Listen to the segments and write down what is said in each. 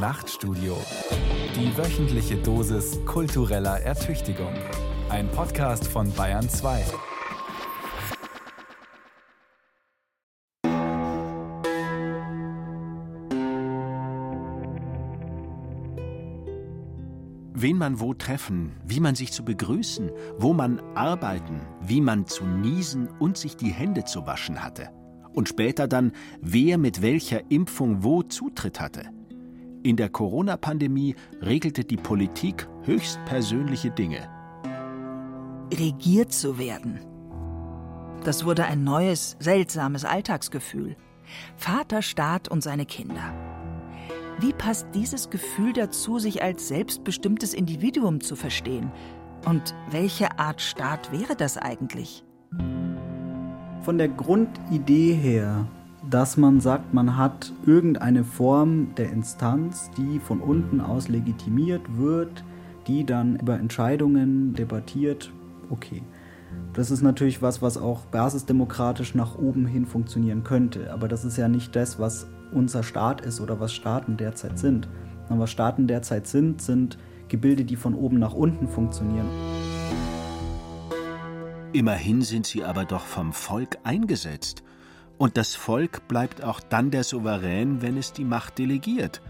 Nachtstudio. Die wöchentliche Dosis kultureller Ertüchtigung. Ein Podcast von Bayern 2. Wen man wo treffen, wie man sich zu begrüßen, wo man arbeiten, wie man zu niesen und sich die Hände zu waschen hatte. Und später dann, wer mit welcher Impfung wo Zutritt hatte. In der Corona-Pandemie regelte die Politik höchstpersönliche Dinge. Regiert zu werden. Das wurde ein neues, seltsames Alltagsgefühl. Vaterstaat und seine Kinder. Wie passt dieses Gefühl dazu, sich als selbstbestimmtes Individuum zu verstehen? Und welche Art Staat wäre das eigentlich? Von der Grundidee her, dass man sagt, man hat irgendeine Form der Instanz, die von unten aus legitimiert wird, die dann über Entscheidungen debattiert, okay. Das ist natürlich was, was auch basisdemokratisch nach oben hin funktionieren könnte. Aber das ist ja nicht das, was unser Staat ist oder was Staaten derzeit sind. Und was Staaten derzeit sind, sind Gebilde, die von oben nach unten funktionieren. Immerhin sind sie aber doch vom Volk eingesetzt. Und das Volk bleibt auch dann der Souverän, wenn es die Macht delegiert.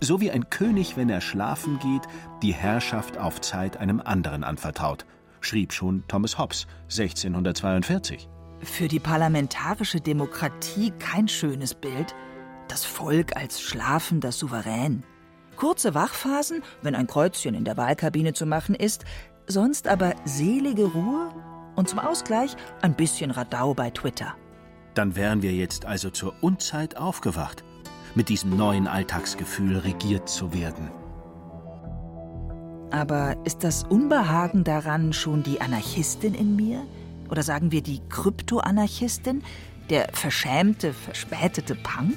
So wie ein König, wenn er schlafen geht, die Herrschaft auf Zeit einem anderen anvertraut, schrieb schon Thomas Hobbes 1642. Für die parlamentarische Demokratie kein schönes Bild. Das Volk als schlafender Souverän. Kurze Wachphasen, wenn ein Kreuzchen in der Wahlkabine zu machen ist, sonst aber selige Ruhe und zum Ausgleich ein bisschen Radau bei Twitter. Dann wären wir jetzt also zur Unzeit aufgewacht, mit diesem neuen Alltagsgefühl regiert zu werden. Aber ist das Unbehagen daran schon die Anarchistin in mir? Oder sagen wir die Kryptoanarchistin? Der verschämte, verspätete Punk?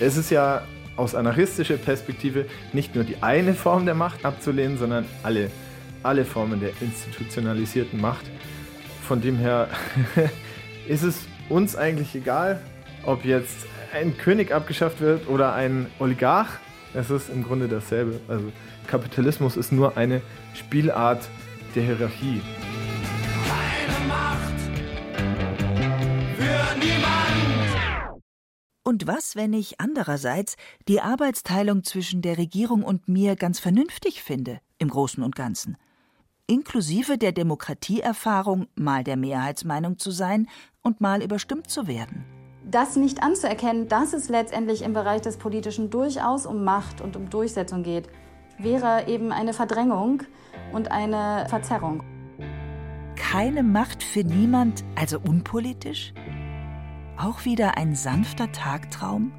Es ist ja aus anarchistischer Perspektive nicht nur die eine Form der Macht abzulehnen, sondern alle, alle Formen der institutionalisierten Macht. Von dem her ist es uns eigentlich egal, ob jetzt ein König abgeschafft wird oder ein Oligarch. Es ist im Grunde dasselbe. Also Kapitalismus ist nur eine Spielart der Hierarchie. Keine Macht für niemanden. Und was, wenn ich andererseits die Arbeitsteilung zwischen der Regierung und mir ganz vernünftig finde, im Großen und Ganzen? Inklusive der Demokratieerfahrung, mal der Mehrheitsmeinung zu sein und mal überstimmt zu werden. das nicht anzuerkennen, dass es letztendlich im Bereich des Politischen durchaus um Macht und um Durchsetzung geht, wäre eben eine Verdrängung und eine Verzerrung. Keine Macht für niemand, also unpolitisch? Auch wieder ein sanfter Tagtraum?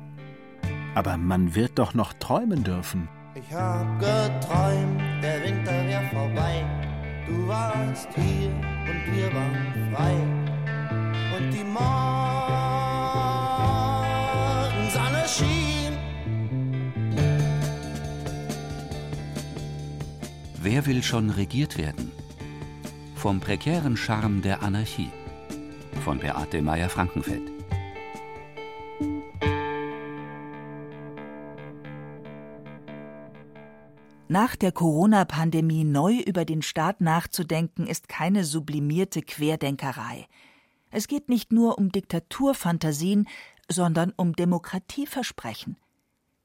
Aber man wird doch noch träumen dürfen. Ich hab geträumt, der Winter wär vorbei. Du warst hier und wir waren frei. Und die Morgensonne schien. Wer will schon regiert werden? Vom prekären Charme der Anarchie. Von Beate Meyer-Frankenfeld. Nach der Corona-Pandemie neu über den Staat nachzudenken, ist keine sublimierte Querdenkerei. Es geht nicht nur um Diktaturfantasien, sondern um Demokratieversprechen.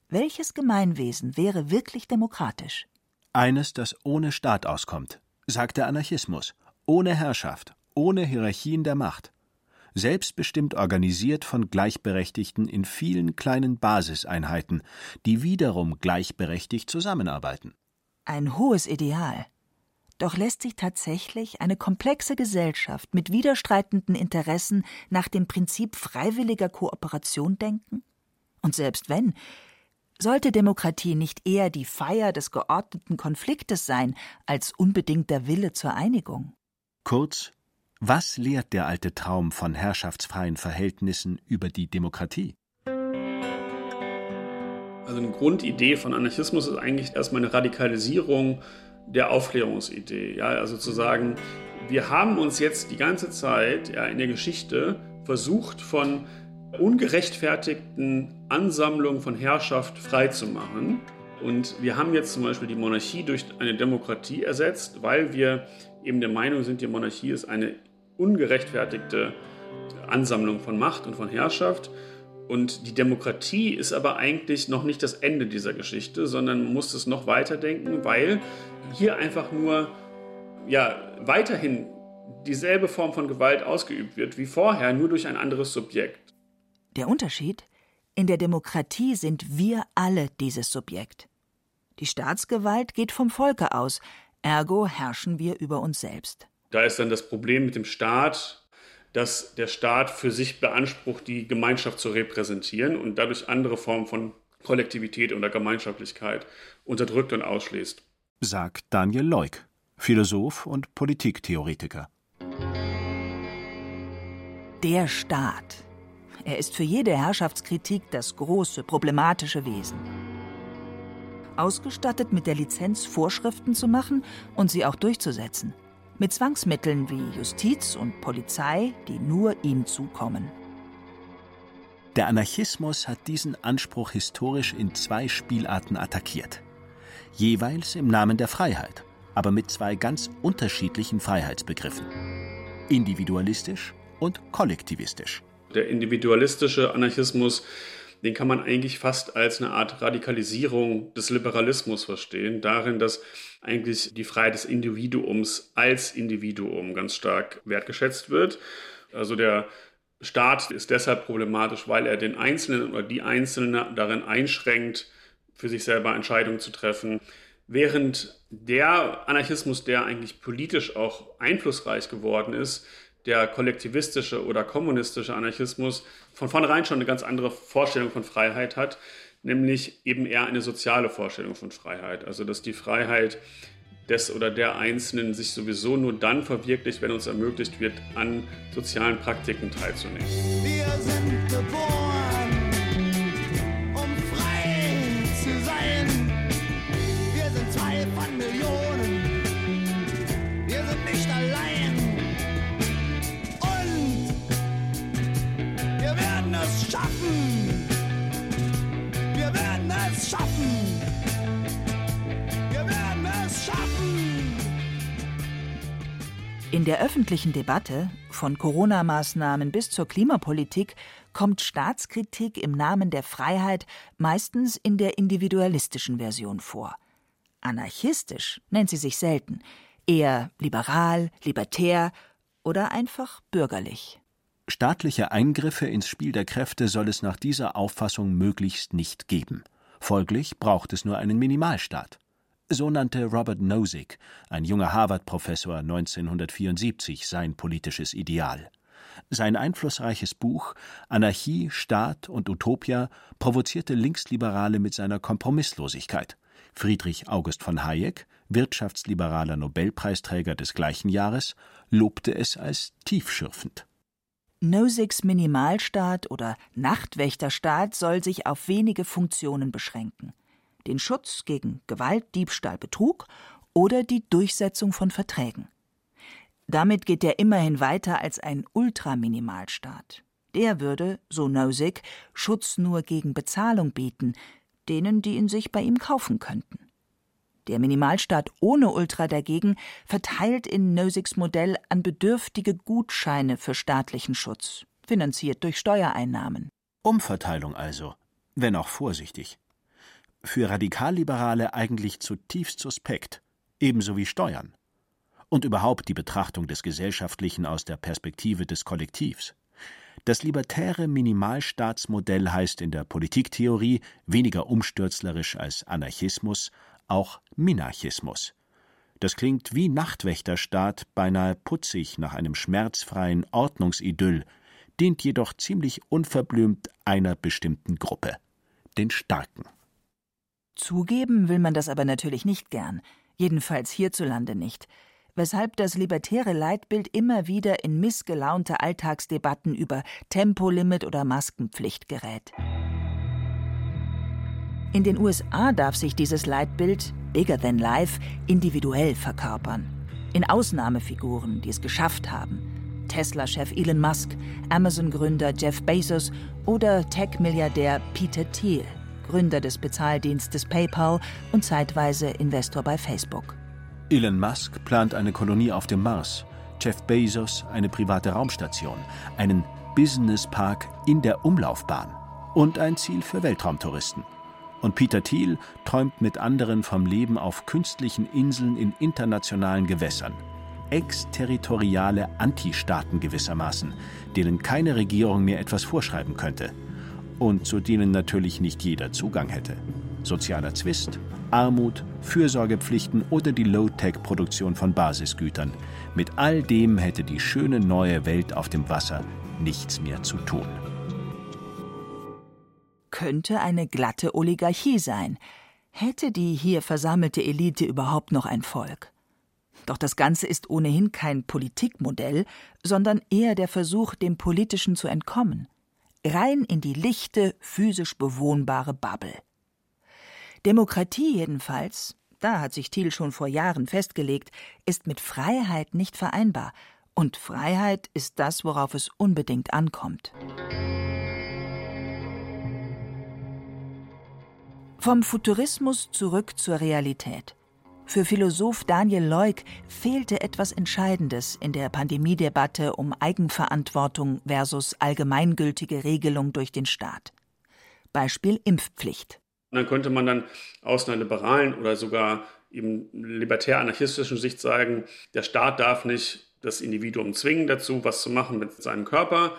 Welches Gemeinwesen wäre wirklich demokratisch? Eines, das ohne Staat auskommt, sagt der Anarchismus, ohne Herrschaft, ohne Hierarchien der Macht, selbstbestimmt organisiert von Gleichberechtigten in vielen kleinen Basiseinheiten, die wiederum gleichberechtigt zusammenarbeiten. Ein hohes Ideal. Doch lässt sich tatsächlich eine komplexe Gesellschaft mit widerstreitenden Interessen nach dem Prinzip freiwilliger Kooperation denken? Und selbst wenn, sollte Demokratie nicht eher die Feier des geordneten Konfliktes sein als unbedingter Wille zur Einigung? Kurz, was lehrt der alte Traum von herrschaftsfreien Verhältnissen über die Demokratie? Also eine Grundidee von Anarchismus ist eigentlich erstmal eine Radikalisierung der Aufklärungsidee. Ja, also zu sagen, wir haben uns jetzt die ganze Zeit ja, in der Geschichte versucht, von ungerechtfertigten Ansammlungen von Herrschaft freizumachen. Und wir haben jetzt zum Beispiel die Monarchie durch eine Demokratie ersetzt, weil wir eben der Meinung sind, die Monarchie ist eine ungerechtfertigte Ansammlung von Macht und von Herrschaft. Und die Demokratie ist aber eigentlich noch nicht das Ende dieser Geschichte, sondern man muss es noch weiterdenken, weil hier einfach nur ja, weiterhin dieselbe Form von Gewalt ausgeübt wird wie vorher, nur durch ein anderes Subjekt. Der Unterschied? In der Demokratie sind wir alle dieses Subjekt. Die Staatsgewalt geht vom Volke aus, ergo herrschen wir über uns selbst. Da ist dann das Problem mit dem Staat, dass der Staat für sich beansprucht, die Gemeinschaft zu repräsentieren und dadurch andere Formen von Kollektivität oder Gemeinschaftlichkeit unterdrückt und ausschließt. Sagt Daniel Leuk, Philosoph und Politiktheoretiker. Der Staat. Er ist für jede Herrschaftskritik das große, problematische Wesen. Ausgestattet mit der Lizenz, Vorschriften zu machen und sie auch durchzusetzen. Mit Zwangsmitteln wie Justiz und Polizei, die nur ihm zukommen. Der Anarchismus hat diesen Anspruch historisch in zwei Spielarten attackiert. Jeweils im Namen der Freiheit, aber mit zwei ganz unterschiedlichen Freiheitsbegriffen. Individualistisch und kollektivistisch. Der individualistische Anarchismus, den kann man eigentlich fast als eine Art Radikalisierung des Liberalismus verstehen, darin, dass eigentlich die Freiheit des Individuums als Individuum ganz stark wertgeschätzt wird. Also der Staat ist deshalb problematisch, weil er den Einzelnen oder die Einzelne darin einschränkt, für sich selber Entscheidungen zu treffen. Während der Anarchismus, der eigentlich politisch auch einflussreich geworden ist, der kollektivistische oder kommunistische Anarchismus von vornherein schon eine ganz andere Vorstellung von Freiheit hat, nämlich eben eher eine soziale Vorstellung von Freiheit. Also dass die Freiheit des oder der Einzelnen sich sowieso nur dann verwirklicht, wenn uns ermöglicht wird, an sozialen Praktiken teilzunehmen. Wir sind geboren, es schaffen. Wir werden es schaffen. In der öffentlichen Debatte, von Corona-Maßnahmen bis zur Klimapolitik, kommt Staatskritik im Namen der Freiheit meistens in der individualistischen Version vor. Anarchistisch nennt sie sich selten, eher liberal, libertär oder einfach bürgerlich. Staatliche Eingriffe ins Spiel der Kräfte soll es nach dieser Auffassung möglichst nicht geben. Folglich braucht es nur einen Minimalstaat. So nannte Robert Nozick, ein junger Harvard-Professor 1974, sein politisches Ideal. Sein einflussreiches Buch Anarchie, Staat und Utopia provozierte Linksliberale mit seiner Kompromisslosigkeit. Friedrich August von Hayek, wirtschaftsliberaler Nobelpreisträger des gleichen Jahres, lobte es als tiefschürfend. Nosicks Minimalstaat oder Nachtwächterstaat soll sich auf wenige Funktionen beschränken. Den Schutz gegen Gewalt, Diebstahl, Betrug oder die Durchsetzung von Verträgen. Damit geht er immerhin weiter als ein Ultraminimalstaat. Der würde, so Nozick, Schutz nur gegen Bezahlung bieten, denen, die ihn sich bei ihm kaufen könnten. Der Minimalstaat ohne Ultra dagegen verteilt in Nosicks Modell an Bedürftige Gutscheine für staatlichen Schutz, finanziert durch Steuereinnahmen. Umverteilung also, wenn auch vorsichtig. Für Radikalliberale eigentlich zutiefst suspekt, ebenso wie Steuern. Und überhaupt die Betrachtung des Gesellschaftlichen aus der Perspektive des Kollektivs. Das libertäre Minimalstaatsmodell heißt in der Politiktheorie weniger umstürzlerisch als Anarchismus auch Minarchismus. Das klingt wie Nachtwächterstaat, beinahe putzig nach einem schmerzfreien Ordnungsidyll, dient jedoch ziemlich unverblümt einer bestimmten Gruppe, den Starken. Zugeben will man das aber natürlich nicht gern, jedenfalls hierzulande nicht, weshalb das libertäre Leitbild immer wieder in missgelaunte Alltagsdebatten über Tempolimit oder Maskenpflicht gerät. In den USA darf sich dieses Leitbild, bigger than life, individuell verkörpern. In Ausnahmefiguren, die es geschafft haben. Tesla-Chef Elon Musk, Amazon-Gründer Jeff Bezos oder Tech-Milliardär Peter Thiel, Gründer des Bezahldienstes PayPal und zeitweise Investor bei Facebook. Elon Musk plant eine Kolonie auf dem Mars, Jeff Bezos eine private Raumstation, einen Businesspark in der Umlaufbahn und ein Ziel für Weltraumtouristen. Und Peter Thiel träumt mit anderen vom Leben auf künstlichen Inseln in internationalen Gewässern. Exterritoriale Antistaaten gewissermaßen, denen keine Regierung mehr etwas vorschreiben könnte. Und zu denen natürlich nicht jeder Zugang hätte. Sozialer Zwist, Armut, Fürsorgepflichten oder die Low-Tech-Produktion von Basisgütern. Mit all dem hätte die schöne neue Welt auf dem Wasser nichts mehr zu tun. Könnte eine glatte Oligarchie sein. Hätte die hier versammelte Elite überhaupt noch ein Volk? Doch das Ganze ist ohnehin kein Politikmodell, sondern eher der Versuch, dem Politischen zu entkommen. Rein in die lichte, physisch bewohnbare Bubble. Demokratie jedenfalls, da hat sich Thiel schon vor Jahren festgelegt, ist mit Freiheit nicht vereinbar. Und Freiheit ist das, worauf es unbedingt ankommt. Vom Futurismus zurück zur Realität. Für Philosoph Daniel Leuk fehlte etwas Entscheidendes in der Pandemiedebatte um Eigenverantwortung versus allgemeingültige Regelung durch den Staat. Beispiel Impfpflicht. Dann könnte man dann aus einer liberalen oder sogar eben libertär-anarchistischen Sicht sagen, der Staat darf nicht das Individuum zwingen dazu, was zu machen mit seinem Körper.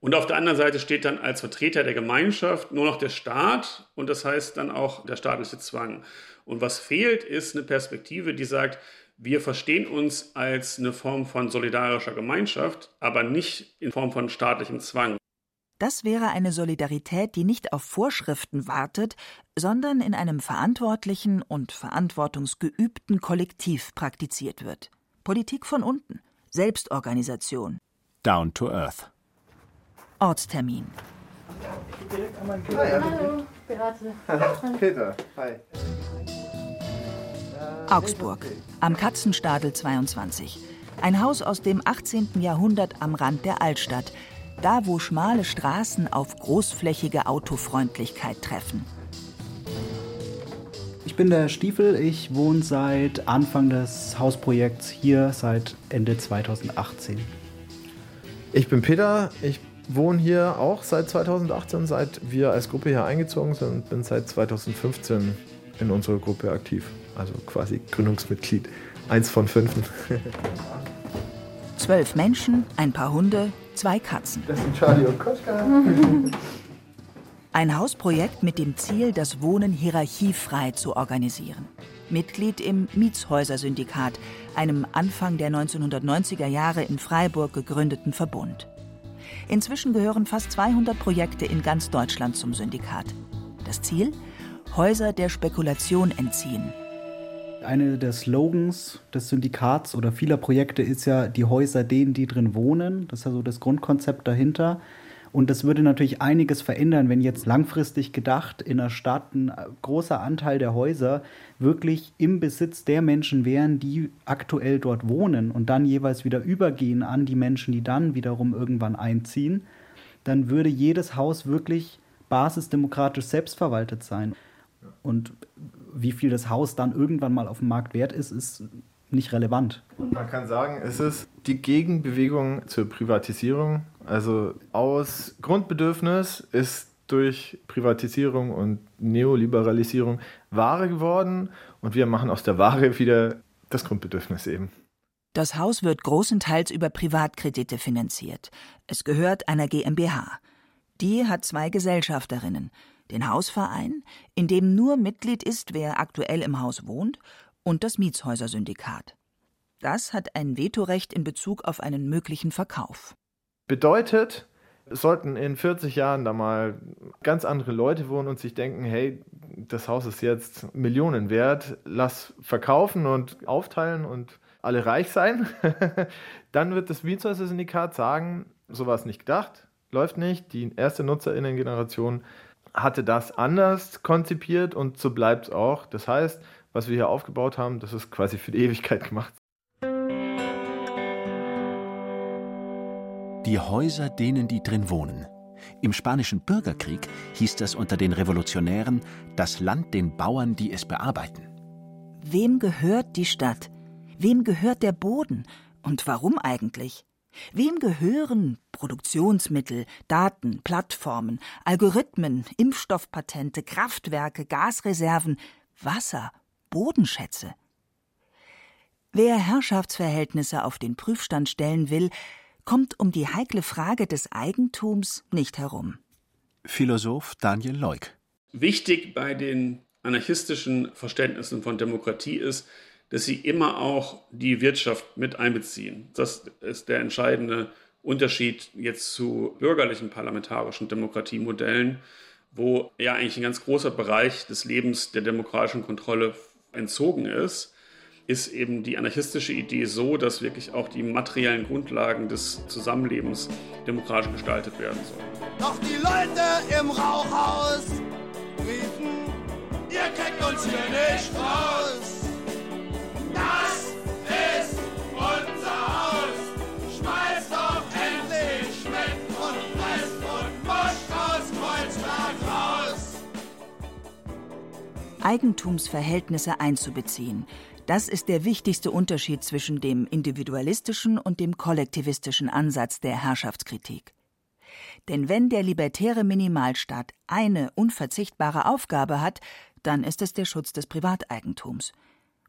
Und auf der anderen Seite steht dann als Vertreter der Gemeinschaft nur noch der Staat und das heißt dann auch der staatliche Zwang. Und was fehlt, ist eine Perspektive, die sagt, wir verstehen uns als eine Form von solidarischer Gemeinschaft, aber nicht in Form von staatlichem Zwang. Das wäre eine Solidarität, die nicht auf Vorschriften wartet, sondern in einem verantwortlichen und verantwortungsgeübten Kollektiv praktiziert wird. Politik von unten, Selbstorganisation. Down to Earth. Ortstermin. Hallo, Beate. Peter, hi. Augsburg, am Katzenstadel 22. Ein Haus aus dem 18. Jahrhundert am Rand der Altstadt, da wo schmale Straßen auf großflächige Autofreundlichkeit treffen. Ich bin der Stiefel, ich wohne seit Anfang des Hausprojekts hier, seit Ende 2018. Ich bin Peter, ich wohne hier auch seit 2018, seit wir als Gruppe hier eingezogen sind und bin seit 2015 in unserer Gruppe aktiv. Also quasi Gründungsmitglied. Eins von fünf. Zwölf Menschen, ein paar Hunde, zwei Katzen. Das sind Charlie und Koschka. Ein Hausprojekt mit dem Ziel, das Wohnen hierarchiefrei zu organisieren. Mitglied im Mietshäuser-Syndikat, einem Anfang der 1990er Jahre in Freiburg gegründeten Verbund. Inzwischen gehören fast 200 Projekte in ganz Deutschland zum Syndikat. Das Ziel? Häuser der Spekulation entziehen. Eine der Slogans des Syndikats oder vieler Projekte ist ja die Häuser denen, die drin wohnen. Das ist ja so das Grundkonzept dahinter. Und das würde natürlich einiges verändern, wenn jetzt langfristig gedacht in der Stadt ein großer Anteil der Häuser wirklich im Besitz der Menschen wären, die aktuell dort wohnen und dann jeweils wieder übergehen an die Menschen, die dann wiederum irgendwann einziehen. Dann würde jedes Haus wirklich basisdemokratisch selbstverwaltet sein. Und wie viel das Haus dann irgendwann mal auf dem Markt wert ist, ist nicht relevant. Man kann sagen, es ist die Gegenbewegung zur Privatisierung. Also aus Grundbedürfnis ist durch Privatisierung und Neoliberalisierung Ware geworden und wir machen aus der Ware wieder das Grundbedürfnis eben. Das Haus wird großenteils über Privatkredite finanziert. Es gehört einer GmbH. Die hat zwei Gesellschafterinnen. Den Hausverein, in dem nur Mitglied ist, wer aktuell im Haus wohnt, und das Mietshäuser-Syndikat. Das hat ein Vetorecht in Bezug auf einen möglichen Verkauf. Bedeutet, sollten in 40 Jahren da mal ganz andere Leute wohnen und sich denken, hey, das Haus ist jetzt Millionen wert, lass verkaufen und aufteilen und alle reich sein, dann wird das Mietshäuser-Syndikat sagen, so war es nicht gedacht, läuft nicht, die erste Nutzerinnen-Generation hatte das anders konzipiert und so bleibt es auch. Das heißt, was wir hier aufgebaut haben, das ist quasi für die Ewigkeit gemacht. Die Häuser denen, die drin wohnen. Im spanischen Bürgerkrieg hieß das unter den Revolutionären das Land den Bauern, die es bearbeiten. Wem gehört die Stadt? Wem gehört der Boden? Und warum eigentlich? Wem gehören Produktionsmittel, Daten, Plattformen, Algorithmen, Impfstoffpatente, Kraftwerke, Gasreserven, Wasser, Bodenschätze? Wer Herrschaftsverhältnisse auf den Prüfstand stellen will, kommt um die heikle Frage des Eigentums nicht herum. Philosoph Daniel Leuk. Wichtig bei den anarchistischen Verständnissen von Demokratie ist, dass sie immer auch die Wirtschaft mit einbeziehen. Das ist der entscheidende Unterschied jetzt zu bürgerlichen parlamentarischen Demokratiemodellen, wo ja eigentlich ein ganz großer Bereich des Lebens der demokratischen Kontrolle entzogen ist ist eben die anarchistische Idee so, dass wirklich auch die materiellen Grundlagen des Zusammenlebens demokratisch gestaltet werden sollen. Doch die Leute im Rauchhaus riefen, ihr kriegt uns hier nicht raus. Das ist unser Haus. Schmeißt doch endlich Schmidt und Rest und Busch aus Kreuzberg raus. Eigentumsverhältnisse einzubeziehen, das ist der wichtigste Unterschied zwischen dem individualistischen und dem kollektivistischen Ansatz der Herrschaftskritik. Denn wenn der libertäre Minimalstaat eine unverzichtbare Aufgabe hat, dann ist es der Schutz des Privateigentums.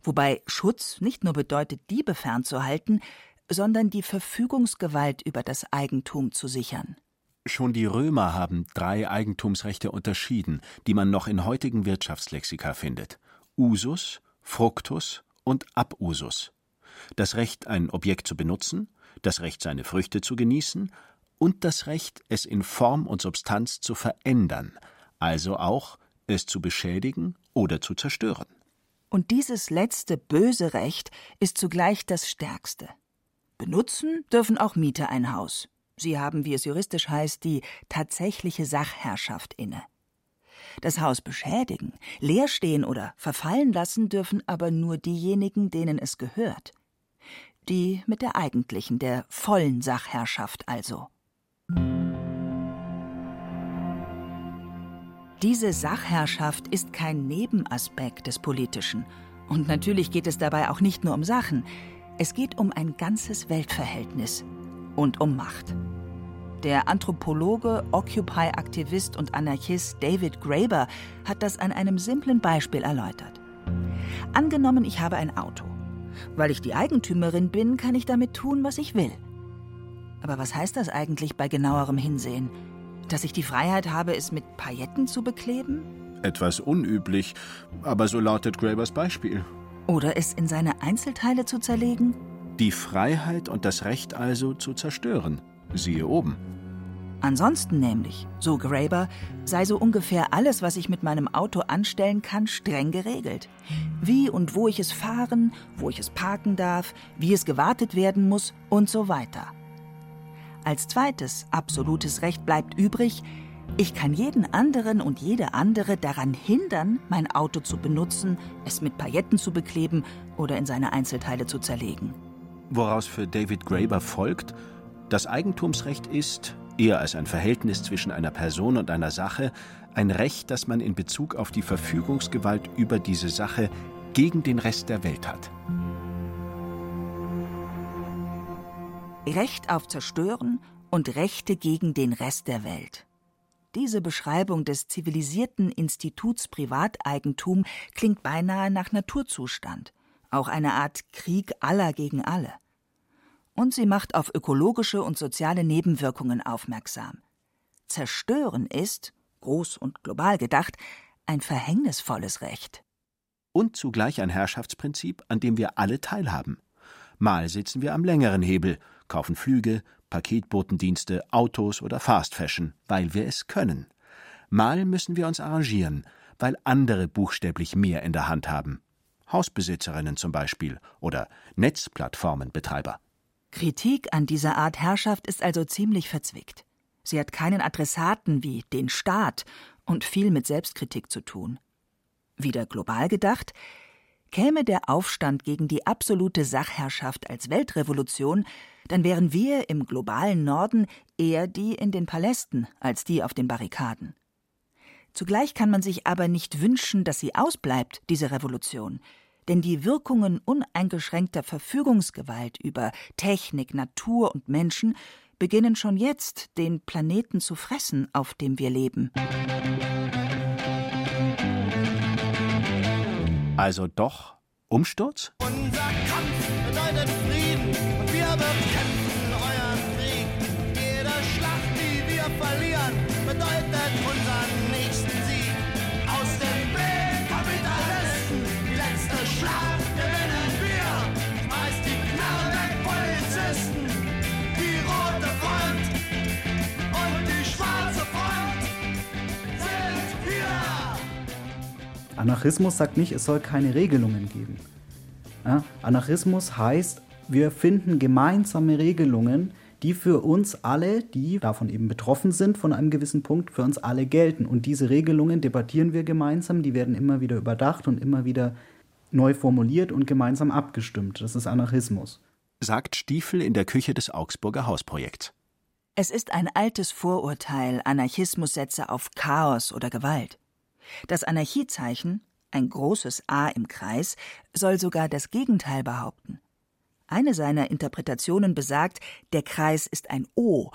Wobei Schutz nicht nur bedeutet, Diebe fernzuhalten, sondern die Verfügungsgewalt über das Eigentum zu sichern. Schon die Römer haben drei Eigentumsrechte unterschieden, die man noch in heutigen Wirtschaftslexika findet: Usus, Fructus und Abusus. Das Recht, ein Objekt zu benutzen, das Recht, seine Früchte zu genießen und das Recht, es in Form und Substanz zu verändern, also auch es zu beschädigen oder zu zerstören. Und dieses letzte böse Recht ist zugleich das stärkste. Benutzen dürfen auch Mieter ein Haus. Sie haben, wie es juristisch heißt, die tatsächliche Sachherrschaft inne. Das Haus beschädigen, leer stehen oder verfallen lassen dürfen aber nur diejenigen, denen es gehört. Die mit der eigentlichen, der vollen Sachherrschaft also. Diese Sachherrschaft ist kein Nebenaspekt des Politischen. Und natürlich geht es dabei auch nicht nur um Sachen. Es geht um ein ganzes Weltverhältnis und um Macht. Der Anthropologe, Occupy-Aktivist und Anarchist David Graeber hat das an einem simplen Beispiel erläutert. Angenommen, ich habe ein Auto. Weil ich die Eigentümerin bin, kann ich damit tun, was ich will. Aber was heißt das eigentlich bei genauerem Hinsehen? Dass ich die Freiheit habe, es mit Pailletten zu bekleben? Etwas unüblich, aber so lautet Grabers Beispiel. Oder es in seine Einzelteile zu zerlegen? Die Freiheit und das Recht also zu zerstören. Siehe oben. Ansonsten nämlich, so Graeber, sei so ungefähr alles, was ich mit meinem Auto anstellen kann, streng geregelt. Wie und wo ich es fahren, wo ich es parken darf, wie es gewartet werden muss und so weiter. Als zweites absolutes Recht bleibt übrig, ich kann jeden anderen und jede andere daran hindern, mein Auto zu benutzen, es mit Pailletten zu bekleben oder in seine Einzelteile zu zerlegen. Woraus für David Graeber folgt, das Eigentumsrecht ist, eher als ein Verhältnis zwischen einer Person und einer Sache, ein Recht, das man in Bezug auf die Verfügungsgewalt über diese Sache gegen den Rest der Welt hat. Recht auf Zerstören und Rechte gegen den Rest der Welt. Diese Beschreibung des zivilisierten Instituts Privateigentum klingt beinahe nach Naturzustand, auch eine Art Krieg aller gegen alle und sie macht auf ökologische und soziale Nebenwirkungen aufmerksam. Zerstören ist, groß und global gedacht, ein verhängnisvolles Recht. Und zugleich ein Herrschaftsprinzip, an dem wir alle teilhaben. Mal sitzen wir am längeren Hebel, kaufen Flüge, Paketbotendienste, Autos oder Fast Fashion, weil wir es können. Mal müssen wir uns arrangieren, weil andere buchstäblich mehr in der Hand haben. Hausbesitzerinnen zum Beispiel oder Netzplattformenbetreiber. Kritik an dieser Art Herrschaft ist also ziemlich verzwickt. Sie hat keinen Adressaten wie den Staat und viel mit Selbstkritik zu tun. Wieder global gedacht, käme der Aufstand gegen die absolute Sachherrschaft als Weltrevolution, dann wären wir im globalen Norden eher die in den Palästen als die auf den Barrikaden. Zugleich kann man sich aber nicht wünschen, dass sie ausbleibt, diese Revolution, denn die Wirkungen uneingeschränkter Verfügungsgewalt über Technik, Natur und Menschen beginnen schon jetzt, den Planeten zu fressen, auf dem wir leben. Also doch Umsturz? Unser Kampf Anarchismus sagt nicht, es soll keine Regelungen geben. Ja, Anarchismus heißt, wir finden gemeinsame Regelungen, die für uns alle, die davon eben betroffen sind, von einem gewissen Punkt, für uns alle gelten. Und diese Regelungen debattieren wir gemeinsam, die werden immer wieder überdacht und immer wieder neu formuliert und gemeinsam abgestimmt. Das ist Anarchismus. Sagt Stiefel in der Küche des Augsburger Hausprojekts. Es ist ein altes Vorurteil, Anarchismus setze auf Chaos oder Gewalt. Das Anarchiezeichen, ein großes A im Kreis, soll sogar das Gegenteil behaupten. Eine seiner Interpretationen besagt, der Kreis ist ein O,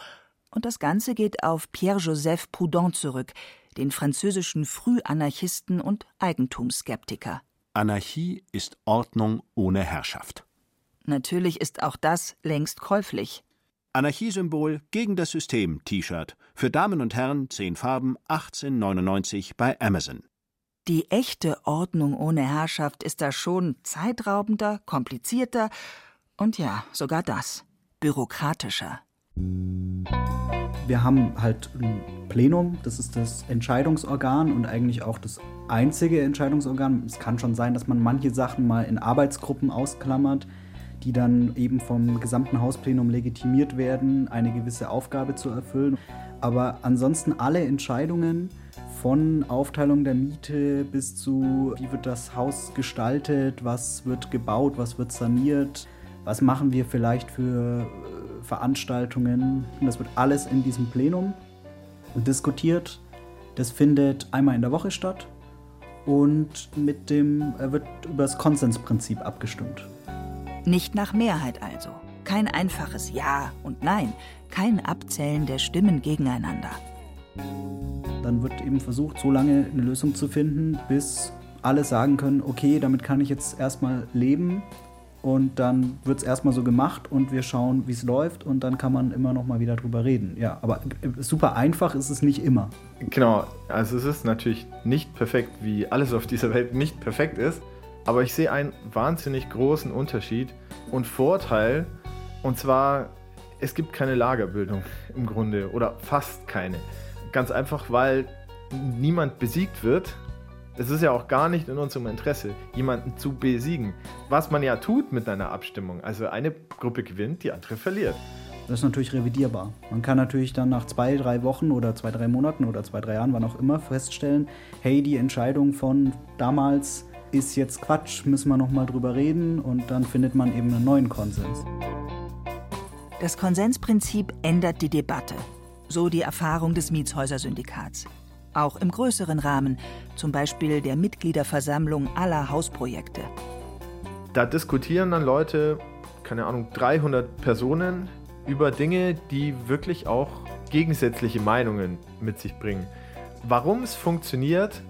und das Ganze geht auf Pierre-Joseph Proudhon zurück, den französischen Frühanarchisten und Eigentumsskeptiker. Anarchie ist Ordnung ohne Herrschaft. Natürlich ist auch das längst käuflich. Anarchiesymbol gegen das System T-Shirt. Für Damen und Herren 10 Farben 1899 bei Amazon. Die echte Ordnung ohne Herrschaft ist da schon zeitraubender, komplizierter und ja, sogar das, bürokratischer. Wir haben halt ein Plenum, das ist das Entscheidungsorgan und eigentlich auch das einzige Entscheidungsorgan. Es kann schon sein, dass man manche Sachen mal in Arbeitsgruppen ausklammert, die dann eben vom gesamten Hausplenum legitimiert werden, eine gewisse Aufgabe zu erfüllen. Aber ansonsten alle Entscheidungen von Aufteilung der Miete bis zu, wie wird das Haus gestaltet, was wird gebaut, was wird saniert, was machen wir vielleicht für äh, Veranstaltungen. Das wird alles in diesem Plenum diskutiert. Das findet einmal in der Woche statt und mit dem äh, wird über das Konsensprinzip abgestimmt. Nicht nach Mehrheit also. Kein einfaches Ja und Nein, kein Abzählen der Stimmen gegeneinander. Dann wird eben versucht, so lange eine Lösung zu finden, bis alle sagen können, okay, damit kann ich jetzt erstmal leben. Und dann wird es erstmal so gemacht und wir schauen, wie es läuft und dann kann man immer noch mal wieder drüber reden. Ja, aber super einfach ist es nicht immer. Genau, also es ist natürlich nicht perfekt, wie alles auf dieser Welt nicht perfekt ist. Aber ich sehe einen wahnsinnig großen Unterschied und Vorteil. Und zwar, es gibt keine Lagerbildung im Grunde oder fast keine. Ganz einfach, weil niemand besiegt wird. Es ist ja auch gar nicht in unserem Interesse, jemanden zu besiegen. Was man ja tut mit einer Abstimmung. Also eine Gruppe gewinnt, die andere verliert. Das ist natürlich revidierbar. Man kann natürlich dann nach zwei, drei Wochen oder zwei, drei Monaten oder zwei, drei Jahren, wann auch immer, feststellen, hey, die Entscheidung von damals ist jetzt Quatsch, müssen wir nochmal drüber reden und dann findet man eben einen neuen Konsens. Das Konsensprinzip ändert die Debatte. So die Erfahrung des Mietshäuser-Syndikats. Auch im größeren Rahmen, zum Beispiel der Mitgliederversammlung aller Hausprojekte. Da diskutieren dann Leute, keine Ahnung, 300 Personen über Dinge, die wirklich auch gegensätzliche Meinungen mit sich bringen. Warum es funktioniert,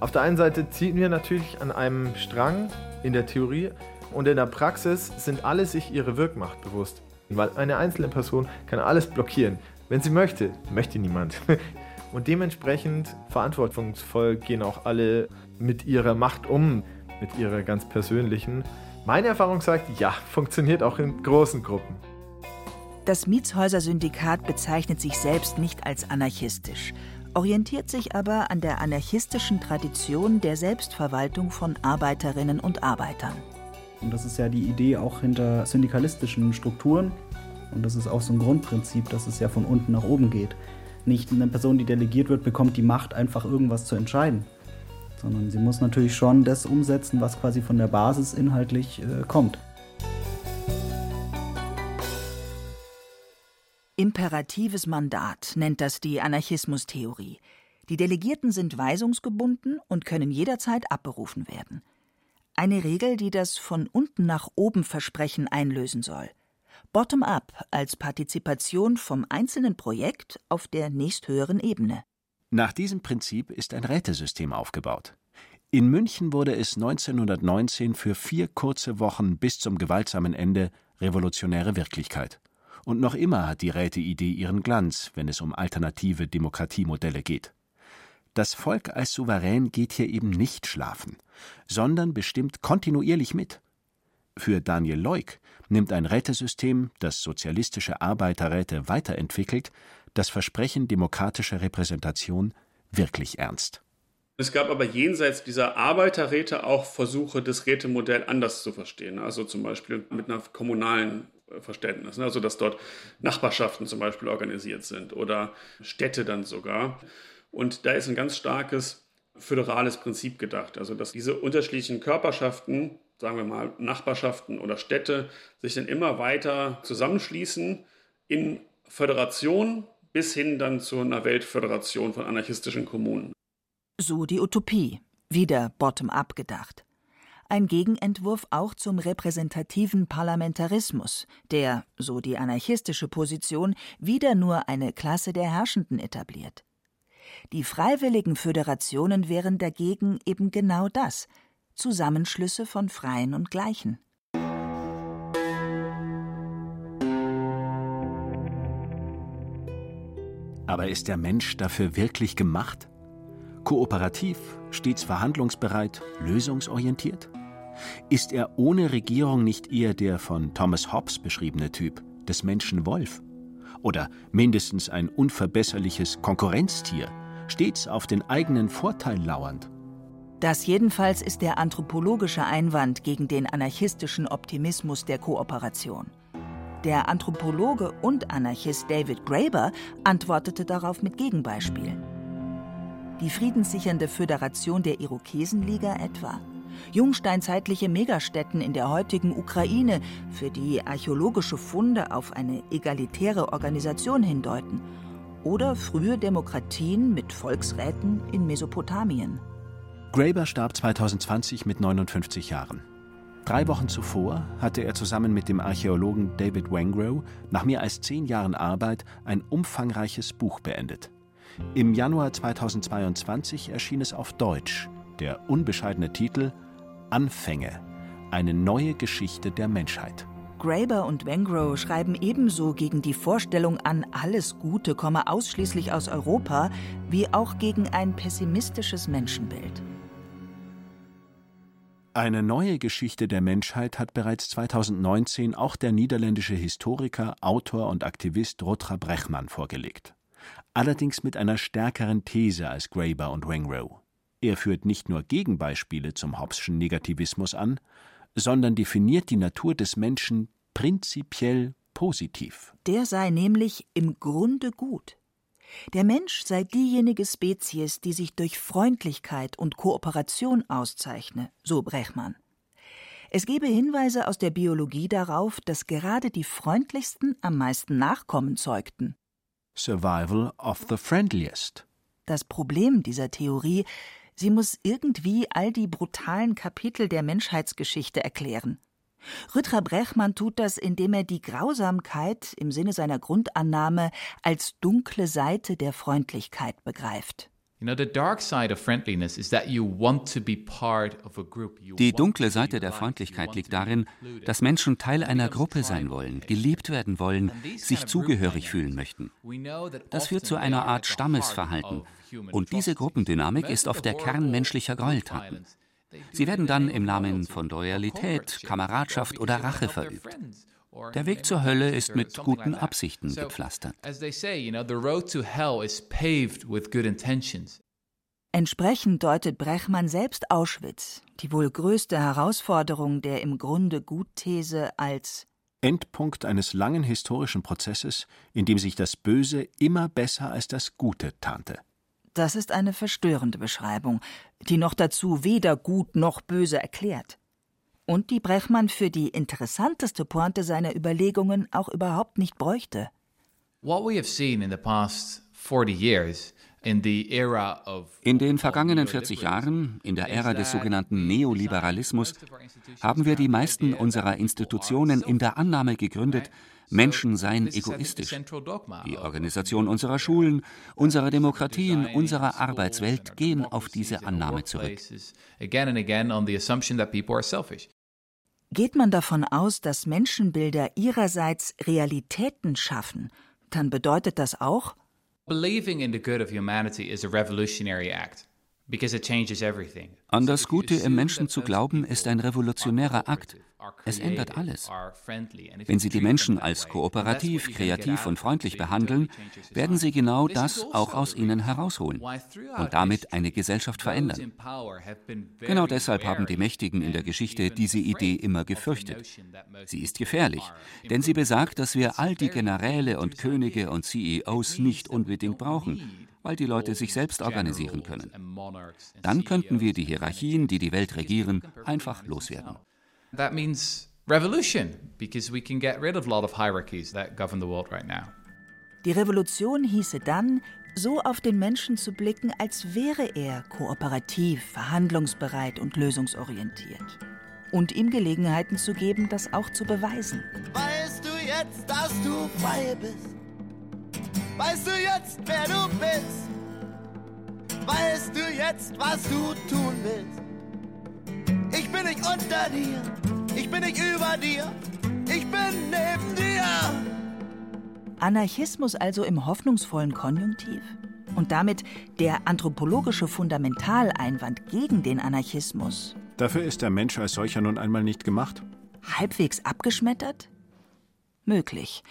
auf der einen Seite ziehen wir natürlich an einem Strang in der Theorie und in der Praxis sind alle sich ihre Wirkmacht bewusst. Weil eine einzelne Person kann alles blockieren. Wenn sie möchte, möchte niemand. Und dementsprechend verantwortungsvoll gehen auch alle mit ihrer Macht um, mit ihrer ganz persönlichen. Meine Erfahrung sagt, ja, funktioniert auch in großen Gruppen. Das Mietshäuser-Syndikat bezeichnet sich selbst nicht als anarchistisch, orientiert sich aber an der anarchistischen Tradition der Selbstverwaltung von Arbeiterinnen und Arbeitern. Und das ist ja die Idee auch hinter syndikalistischen Strukturen. Und das ist auch so ein Grundprinzip, dass es ja von unten nach oben geht. Nicht eine Person, die delegiert wird, bekommt die Macht, einfach irgendwas zu entscheiden. Sondern sie muss natürlich schon das umsetzen, was quasi von der Basis inhaltlich äh, kommt. Imperatives Mandat nennt das die Anarchismustheorie. Die Delegierten sind weisungsgebunden und können jederzeit abberufen werden. Eine Regel, die das von unten nach oben Versprechen einlösen soll. Bottom-up als Partizipation vom einzelnen Projekt auf der nächsthöheren Ebene. Nach diesem Prinzip ist ein Rätesystem aufgebaut. In München wurde es 1919 für vier kurze Wochen bis zum gewaltsamen Ende revolutionäre Wirklichkeit. Und noch immer hat die Räteidee ihren Glanz, wenn es um alternative Demokratiemodelle geht. Das Volk als Souverän geht hier eben nicht schlafen, sondern bestimmt kontinuierlich mit. Für Daniel Leuk nimmt ein Rätesystem, das sozialistische Arbeiterräte weiterentwickelt, das Versprechen demokratischer Repräsentation wirklich ernst. Es gab aber jenseits dieser Arbeiterräte auch Versuche, das Rätemodell anders zu verstehen. Also zum Beispiel mit einer kommunalen Verständnis. Ne? Also dass dort Nachbarschaften zum Beispiel organisiert sind oder Städte dann sogar. Und da ist ein ganz starkes föderales Prinzip gedacht. Also dass diese unterschiedlichen Körperschaften, sagen wir mal Nachbarschaften oder Städte, sich dann immer weiter zusammenschließen in Föderation bis hin dann zu einer Weltföderation von anarchistischen Kommunen. So die Utopie, wieder bottom-up gedacht ein Gegenentwurf auch zum repräsentativen Parlamentarismus, der, so die anarchistische Position, wieder nur eine Klasse der Herrschenden etabliert. Die freiwilligen Föderationen wären dagegen eben genau das Zusammenschlüsse von Freien und Gleichen. Aber ist der Mensch dafür wirklich gemacht? Kooperativ, stets verhandlungsbereit, lösungsorientiert? Ist er ohne Regierung nicht eher der von Thomas Hobbes beschriebene Typ des Menschen Wolf? Oder mindestens ein unverbesserliches Konkurrenztier, stets auf den eigenen Vorteil lauernd? Das jedenfalls ist der anthropologische Einwand gegen den anarchistischen Optimismus der Kooperation. Der Anthropologe und Anarchist David Graeber antwortete darauf mit Gegenbeispielen. Die friedenssichernde Föderation der Irokesenliga etwa jungsteinzeitliche Megastätten in der heutigen Ukraine, für die archäologische Funde auf eine egalitäre Organisation hindeuten, oder frühe Demokratien mit Volksräten in Mesopotamien. Graeber starb 2020 mit 59 Jahren. Drei Wochen zuvor hatte er zusammen mit dem Archäologen David Wengrow nach mehr als zehn Jahren Arbeit ein umfangreiches Buch beendet. Im Januar 2022 erschien es auf Deutsch. Der unbescheidene Titel Anfänge. Eine neue Geschichte der Menschheit. Graeber und Wengrow schreiben ebenso gegen die Vorstellung an, alles Gute komme ausschließlich aus Europa, wie auch gegen ein pessimistisches Menschenbild. Eine neue Geschichte der Menschheit hat bereits 2019 auch der niederländische Historiker, Autor und Aktivist Rotra Brechmann vorgelegt. Allerdings mit einer stärkeren These als Graeber und Wengrow. Er führt nicht nur Gegenbeispiele zum Hobbesschen Negativismus an, sondern definiert die Natur des Menschen prinzipiell positiv. Der sei nämlich im Grunde gut. Der Mensch sei diejenige Spezies, die sich durch Freundlichkeit und Kooperation auszeichne, so Brechmann. Es gebe Hinweise aus der Biologie darauf, dass gerade die freundlichsten am meisten Nachkommen zeugten. Survival of the friendliest. Das Problem dieser Theorie Sie muss irgendwie all die brutalen Kapitel der Menschheitsgeschichte erklären. Rütter Brechmann tut das, indem er die Grausamkeit im Sinne seiner Grundannahme als dunkle Seite der Freundlichkeit begreift. Die dunkle Seite der Freundlichkeit liegt darin, dass Menschen Teil einer Gruppe sein wollen, geliebt werden wollen, sich zugehörig fühlen möchten. Das führt zu einer Art Stammesverhalten. Und diese Gruppendynamik ist oft der Kern menschlicher Gräueltaten. Sie werden dann im Namen von Loyalität, Kameradschaft oder Rache verübt. Der Weg zur Hölle ist mit guten Absichten gepflastert. Entsprechend deutet Brechmann selbst Auschwitz, die wohl größte Herausforderung der im Grunde Gut-These, als Endpunkt eines langen historischen Prozesses, in dem sich das Böse immer besser als das Gute tarnte. Das ist eine verstörende Beschreibung, die noch dazu weder gut noch böse erklärt. Und die Brechmann für die interessanteste Pointe seiner Überlegungen auch überhaupt nicht bräuchte. What we have seen in the past 40 years in den vergangenen 40 Jahren, in der Ära des sogenannten Neoliberalismus, haben wir die meisten unserer Institutionen in der Annahme gegründet, Menschen seien egoistisch. Die Organisation unserer Schulen, unserer Demokratien, unserer Arbeitswelt gehen auf diese Annahme zurück. Geht man davon aus, dass Menschenbilder ihrerseits Realitäten schaffen, dann bedeutet das auch, Believing in the good of humanity is a revolutionary act. An das Gute im Menschen zu glauben, ist ein revolutionärer Akt. Es ändert alles. Wenn Sie die Menschen als kooperativ, kreativ und freundlich behandeln, werden Sie genau das auch aus ihnen herausholen und damit eine Gesellschaft verändern. Genau deshalb haben die Mächtigen in der Geschichte diese Idee immer gefürchtet. Sie ist gefährlich, denn sie besagt, dass wir all die Generäle und Könige und CEOs nicht unbedingt brauchen weil die Leute sich selbst organisieren können. Dann könnten wir die Hierarchien, die die Welt regieren, einfach loswerden. That means revolution, because we can get rid of a lot of hierarchies that govern the world right now. Die Revolution hieße dann, so auf den Menschen zu blicken, als wäre er kooperativ, verhandlungsbereit und lösungsorientiert. Und ihm Gelegenheiten zu geben, das auch zu beweisen. Weißt du jetzt, dass du frei bist? Weißt du jetzt, wer du bist? Weißt du jetzt, was du tun willst? Ich bin nicht unter dir, ich bin nicht über dir, ich bin neben dir. Anarchismus also im hoffnungsvollen Konjunktiv? Und damit der anthropologische Fundamentaleinwand gegen den Anarchismus. Dafür ist der Mensch als solcher nun einmal nicht gemacht. Halbwegs abgeschmettert? Möglich.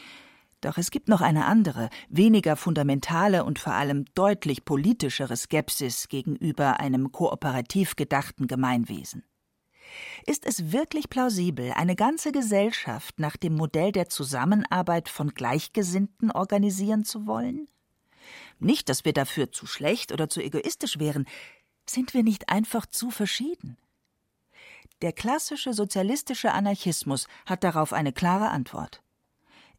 Doch es gibt noch eine andere, weniger fundamentale und vor allem deutlich politischere Skepsis gegenüber einem kooperativ gedachten Gemeinwesen. Ist es wirklich plausibel, eine ganze Gesellschaft nach dem Modell der Zusammenarbeit von Gleichgesinnten organisieren zu wollen? Nicht, dass wir dafür zu schlecht oder zu egoistisch wären, sind wir nicht einfach zu verschieden? Der klassische sozialistische Anarchismus hat darauf eine klare Antwort.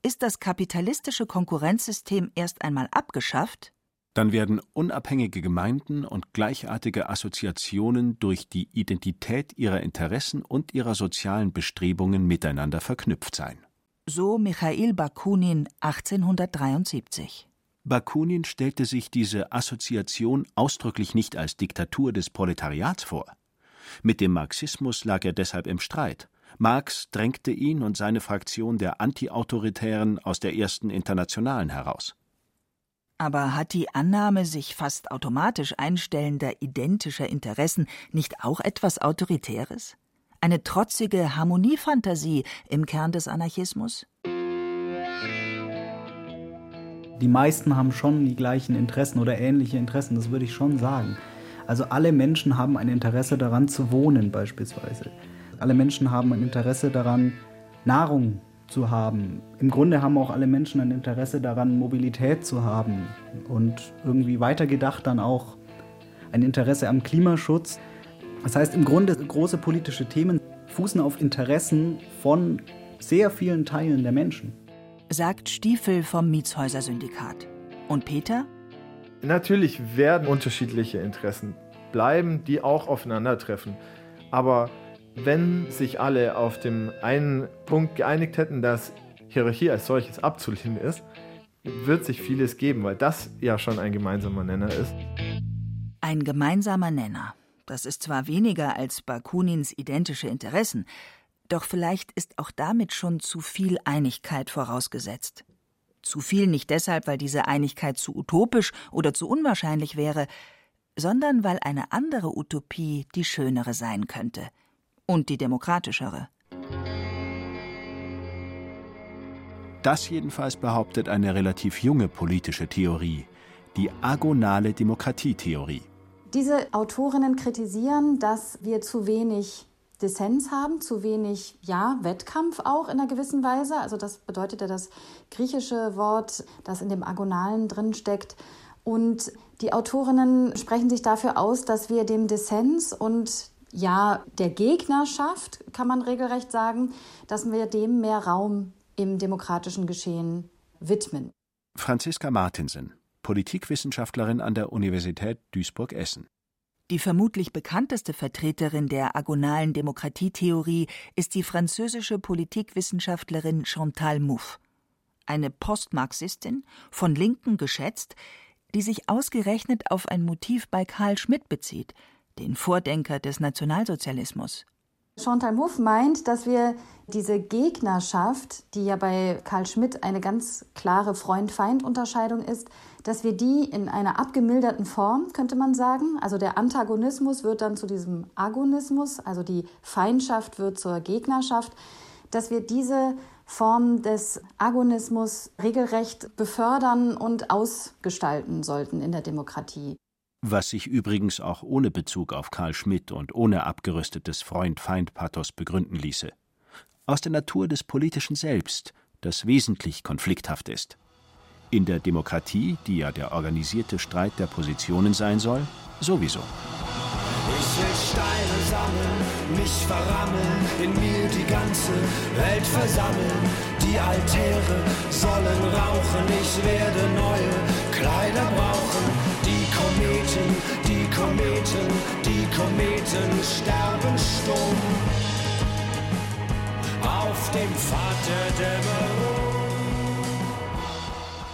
Ist das kapitalistische Konkurrenzsystem erst einmal abgeschafft, dann werden unabhängige Gemeinden und gleichartige Assoziationen durch die Identität ihrer Interessen und ihrer sozialen Bestrebungen miteinander verknüpft sein. So Michail Bakunin 1873. Bakunin stellte sich diese Assoziation ausdrücklich nicht als Diktatur des Proletariats vor. Mit dem Marxismus lag er deshalb im Streit Marx drängte ihn und seine Fraktion der Antiautoritären aus der ersten Internationalen heraus. Aber hat die Annahme sich fast automatisch einstellender identischer Interessen nicht auch etwas Autoritäres? Eine trotzige Harmoniefantasie im Kern des Anarchismus? Die meisten haben schon die gleichen Interessen oder ähnliche Interessen, das würde ich schon sagen. Also alle Menschen haben ein Interesse daran zu wohnen beispielsweise. Alle Menschen haben ein Interesse daran, Nahrung zu haben. Im Grunde haben auch alle Menschen ein Interesse daran, Mobilität zu haben. Und irgendwie weitergedacht dann auch ein Interesse am Klimaschutz. Das heißt, im Grunde große politische Themen fußen auf Interessen von sehr vielen Teilen der Menschen. Sagt Stiefel vom Mietshäuser Syndikat. Und Peter? Natürlich werden unterschiedliche Interessen bleiben, die auch aufeinandertreffen. Aber wenn sich alle auf dem einen Punkt geeinigt hätten, dass Hierarchie als solches abzulehnen ist, wird sich vieles geben, weil das ja schon ein gemeinsamer Nenner ist. Ein gemeinsamer Nenner. Das ist zwar weniger als Bakunins identische Interessen, doch vielleicht ist auch damit schon zu viel Einigkeit vorausgesetzt. Zu viel nicht deshalb, weil diese Einigkeit zu utopisch oder zu unwahrscheinlich wäre, sondern weil eine andere Utopie die schönere sein könnte – und die demokratischere. Das jedenfalls behauptet eine relativ junge politische Theorie, die agonale Demokratietheorie. Diese Autorinnen kritisieren, dass wir zu wenig Dissens haben, zu wenig, ja, Wettkampf auch in einer gewissen Weise. Also das bedeutet ja das griechische Wort, das in dem Agonalen drin steckt. Und die Autorinnen sprechen sich dafür aus, dass wir dem Dissens und ja, der Gegnerschaft, kann man regelrecht sagen, dass wir dem mehr Raum im demokratischen Geschehen widmen. Franziska Martinsen, Politikwissenschaftlerin an der Universität Duisburg-Essen. Die vermutlich bekannteste Vertreterin der agonalen Demokratietheorie ist die französische Politikwissenschaftlerin Chantal Mouffe. Eine Postmarxistin, von Linken geschätzt, die sich ausgerechnet auf ein Motiv bei Karl Schmidt bezieht, den Vordenker des Nationalsozialismus. Chantal Mouffe meint, dass wir diese Gegnerschaft, die ja bei Karl Schmidt eine ganz klare Freund-Feind-Unterscheidung ist, dass wir die in einer abgemilderten Form, könnte man sagen, also der Antagonismus wird dann zu diesem Agonismus, also die Feindschaft wird zur Gegnerschaft, dass wir diese Form des Agonismus regelrecht befördern und ausgestalten sollten in der Demokratie was sich übrigens auch ohne Bezug auf Karl Schmidt und ohne abgerüstetes Freund-Feind-Pathos begründen ließe. Aus der Natur des Politischen selbst, das wesentlich konflikthaft ist. In der Demokratie, die ja der organisierte Streit der Positionen sein soll, sowieso. Ich will Steine sammeln, mich verrammeln, in mir die ganze Welt versammeln. Die Altäre sollen rauchen, ich werde neue Kleider brauchen. Die Kometen, die Kometen, die Kometen sterben stumm. Auf dem Pfad der Dämmerung.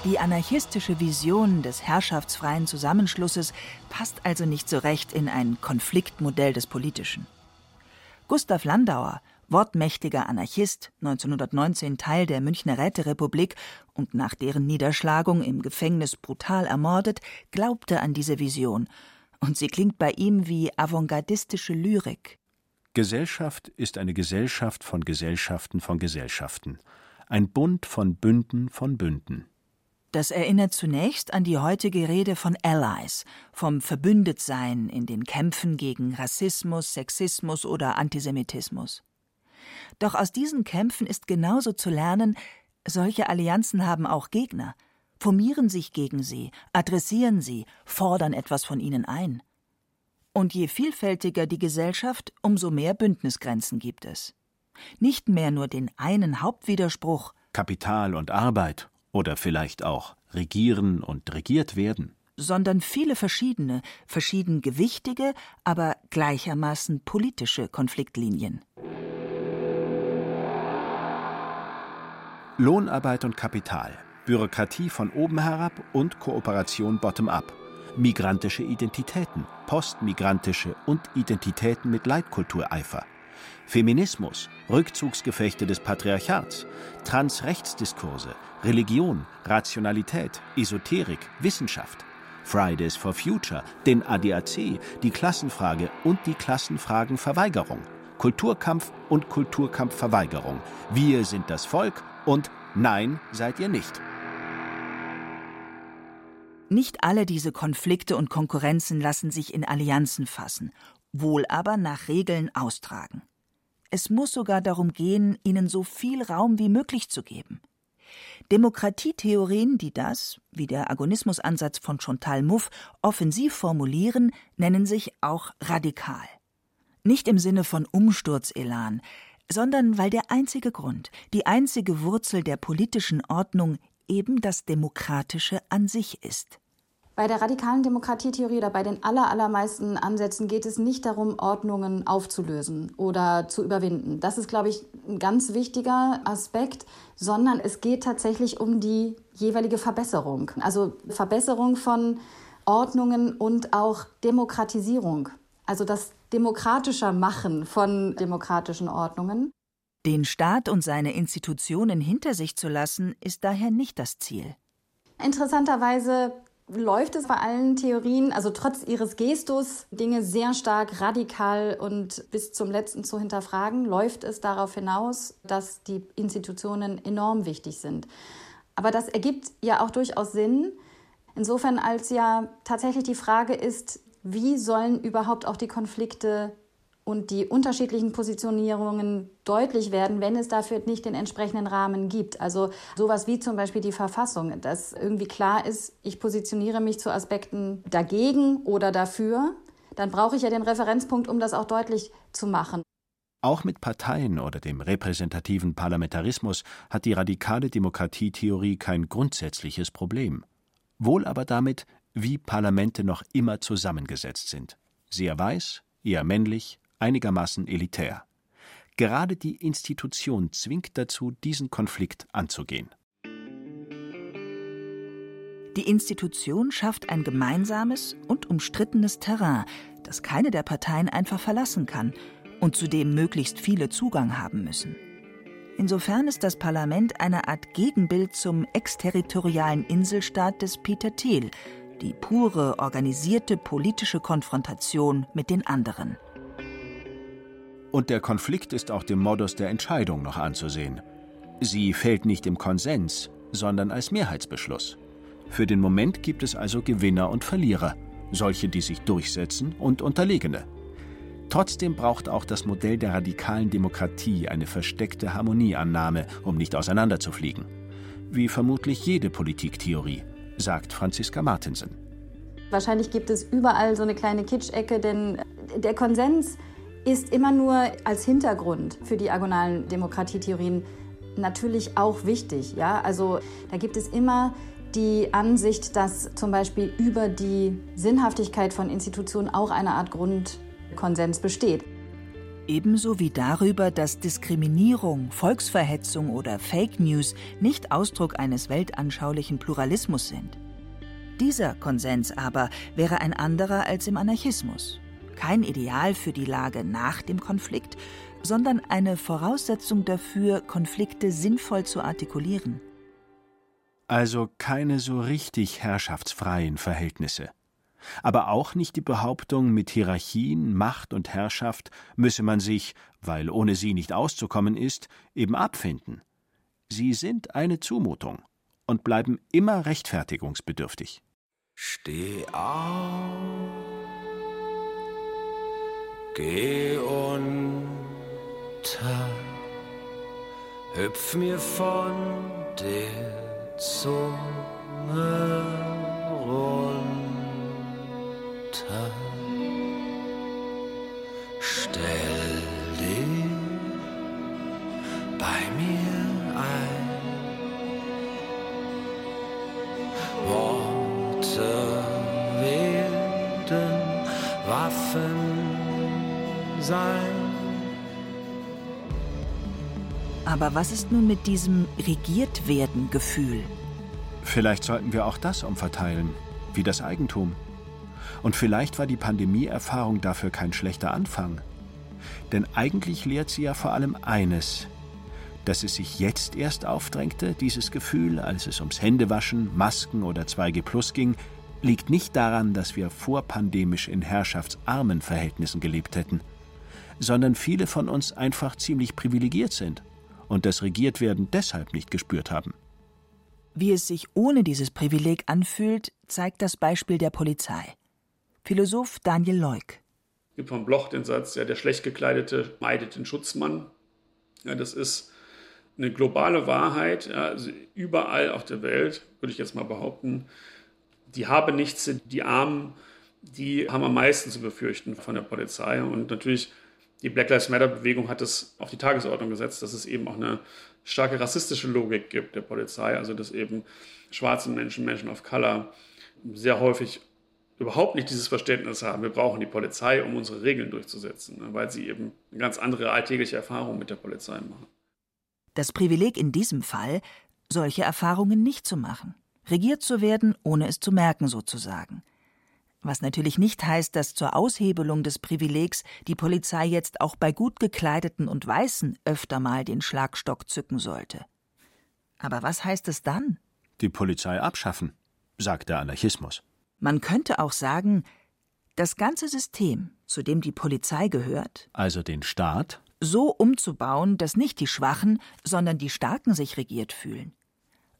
Die anarchistische Vision des herrschaftsfreien Zusammenschlusses passt also nicht so recht in ein Konfliktmodell des Politischen. Gustav Landauer wortmächtiger Anarchist, 1919 Teil der Münchner Räterepublik und nach deren Niederschlagung im Gefängnis brutal ermordet, glaubte an diese Vision, und sie klingt bei ihm wie avantgardistische Lyrik. Gesellschaft ist eine Gesellschaft von Gesellschaften von Gesellschaften, ein Bund von Bünden von Bünden. Das erinnert zunächst an die heutige Rede von Allies, vom Verbündetsein in den Kämpfen gegen Rassismus, Sexismus oder Antisemitismus. Doch aus diesen Kämpfen ist genauso zu lernen, solche Allianzen haben auch Gegner, formieren sich gegen sie, adressieren sie, fordern etwas von ihnen ein. Und je vielfältiger die Gesellschaft, umso mehr Bündnisgrenzen gibt es. Nicht mehr nur den einen Hauptwiderspruch Kapital und Arbeit oder vielleicht auch Regieren und regiert werden, sondern viele verschiedene, verschieden gewichtige, aber gleichermaßen politische Konfliktlinien. Lohnarbeit und Kapital, Bürokratie von oben herab und Kooperation bottom-up, migrantische Identitäten, postmigrantische und Identitäten mit Leitkultureifer, Feminismus, Rückzugsgefechte des Patriarchats, Transrechtsdiskurse, Religion, Rationalität, Esoterik, Wissenschaft, Fridays for Future, den ADAC, die Klassenfrage und die Klassenfragenverweigerung, Kulturkampf und Kulturkampfverweigerung. Wir sind das Volk und Nein seid ihr nicht. Nicht alle diese Konflikte und Konkurrenzen lassen sich in Allianzen fassen, wohl aber nach Regeln austragen. Es muss sogar darum gehen, ihnen so viel Raum wie möglich zu geben. Demokratietheorien, die das, wie der Agonismusansatz von Chantal Mouffe, offensiv formulieren, nennen sich auch radikal. Nicht im Sinne von Umsturzelan, sondern weil der einzige Grund, die einzige Wurzel der politischen Ordnung eben das Demokratische an sich ist. Bei der radikalen Demokratietheorie oder bei den allermeisten Ansätzen geht es nicht darum, Ordnungen aufzulösen oder zu überwinden. Das ist, glaube ich, ein ganz wichtiger Aspekt, sondern es geht tatsächlich um die jeweilige Verbesserung. Also Verbesserung von Ordnungen und auch Demokratisierung. Also das demokratischer Machen von demokratischen Ordnungen. Den Staat und seine Institutionen hinter sich zu lassen, ist daher nicht das Ziel. Interessanterweise läuft es bei allen Theorien, also trotz ihres Gestus, Dinge sehr stark radikal und bis zum letzten zu hinterfragen, läuft es darauf hinaus, dass die Institutionen enorm wichtig sind. Aber das ergibt ja auch durchaus Sinn, insofern als ja tatsächlich die Frage ist, wie sollen überhaupt auch die Konflikte und die unterschiedlichen Positionierungen deutlich werden, wenn es dafür nicht den entsprechenden Rahmen gibt. Also sowas wie zum Beispiel die Verfassung, dass irgendwie klar ist, ich positioniere mich zu Aspekten dagegen oder dafür, dann brauche ich ja den Referenzpunkt, um das auch deutlich zu machen. Auch mit Parteien oder dem repräsentativen Parlamentarismus hat die radikale Demokratietheorie kein grundsätzliches Problem. Wohl aber damit, wie Parlamente noch immer zusammengesetzt sind. Sehr weiß, eher männlich, einigermaßen elitär. Gerade die Institution zwingt dazu, diesen Konflikt anzugehen. Die Institution schafft ein gemeinsames und umstrittenes Terrain, das keine der Parteien einfach verlassen kann und zu dem möglichst viele Zugang haben müssen. Insofern ist das Parlament eine Art Gegenbild zum exterritorialen Inselstaat des Peter Thiel, die pure, organisierte politische Konfrontation mit den anderen. Und der Konflikt ist auch dem Modus der Entscheidung noch anzusehen. Sie fällt nicht im Konsens, sondern als Mehrheitsbeschluss. Für den Moment gibt es also Gewinner und Verlierer, solche, die sich durchsetzen und Unterlegene. Trotzdem braucht auch das Modell der radikalen Demokratie eine versteckte Harmonieannahme, um nicht auseinanderzufliegen. Wie vermutlich jede Politiktheorie, sagt Franziska Martinsen. Wahrscheinlich gibt es überall so eine kleine Kitschecke, denn der Konsens ist immer nur als Hintergrund für die agonalen Demokratietheorien natürlich auch wichtig. Ja? Also da gibt es immer die Ansicht, dass zum Beispiel über die Sinnhaftigkeit von Institutionen auch eine Art Grundkonsens besteht. Ebenso wie darüber, dass Diskriminierung, Volksverhetzung oder Fake News nicht Ausdruck eines weltanschaulichen Pluralismus sind. Dieser Konsens aber wäre ein anderer als im Anarchismus kein Ideal für die Lage nach dem Konflikt, sondern eine Voraussetzung dafür, Konflikte sinnvoll zu artikulieren. Also keine so richtig herrschaftsfreien Verhältnisse. Aber auch nicht die Behauptung, mit Hierarchien, Macht und Herrschaft müsse man sich, weil ohne sie nicht auszukommen ist, eben abfinden. Sie sind eine Zumutung und bleiben immer rechtfertigungsbedürftig. Steh auf Geh unter, hüpf mir von der Zunge runter. Stell dich bei mir ein. Worte sein. Aber was ist nun mit diesem Regiertwerden-Gefühl? Vielleicht sollten wir auch das umverteilen, wie das Eigentum. Und vielleicht war die Pandemieerfahrung dafür kein schlechter Anfang. Denn eigentlich lehrt sie ja vor allem eines, dass es sich jetzt erst aufdrängte, dieses Gefühl, als es ums Händewaschen, Masken oder 2G Plus ging, liegt nicht daran, dass wir vorpandemisch in herrschaftsarmen Verhältnissen gelebt hätten sondern viele von uns einfach ziemlich privilegiert sind und das Regiertwerden deshalb nicht gespürt haben. Wie es sich ohne dieses Privileg anfühlt, zeigt das Beispiel der Polizei. Philosoph Daniel Leuk. Es gibt von Bloch den Satz, ja, der schlecht gekleidete meidet den Schutzmann. Ja, das ist eine globale Wahrheit. Ja, also überall auf der Welt, würde ich jetzt mal behaupten, die haben nichts, die Armen, die haben am meisten zu befürchten von der Polizei. Und natürlich die Black Lives Matter-Bewegung hat es auf die Tagesordnung gesetzt, dass es eben auch eine starke rassistische Logik gibt der Polizei, also dass eben schwarze Menschen, Menschen of Color sehr häufig überhaupt nicht dieses Verständnis haben, wir brauchen die Polizei, um unsere Regeln durchzusetzen, ne, weil sie eben eine ganz andere alltägliche Erfahrung mit der Polizei machen. Das Privileg in diesem Fall, solche Erfahrungen nicht zu machen, regiert zu werden, ohne es zu merken sozusagen – was natürlich nicht heißt, dass zur Aushebelung des Privilegs die Polizei jetzt auch bei gut gekleideten und Weißen öfter mal den Schlagstock zücken sollte. Aber was heißt es dann? Die Polizei abschaffen, sagt der Anarchismus. Man könnte auch sagen, das ganze System, zu dem die Polizei gehört, also den Staat, so umzubauen, dass nicht die Schwachen, sondern die Starken sich regiert fühlen.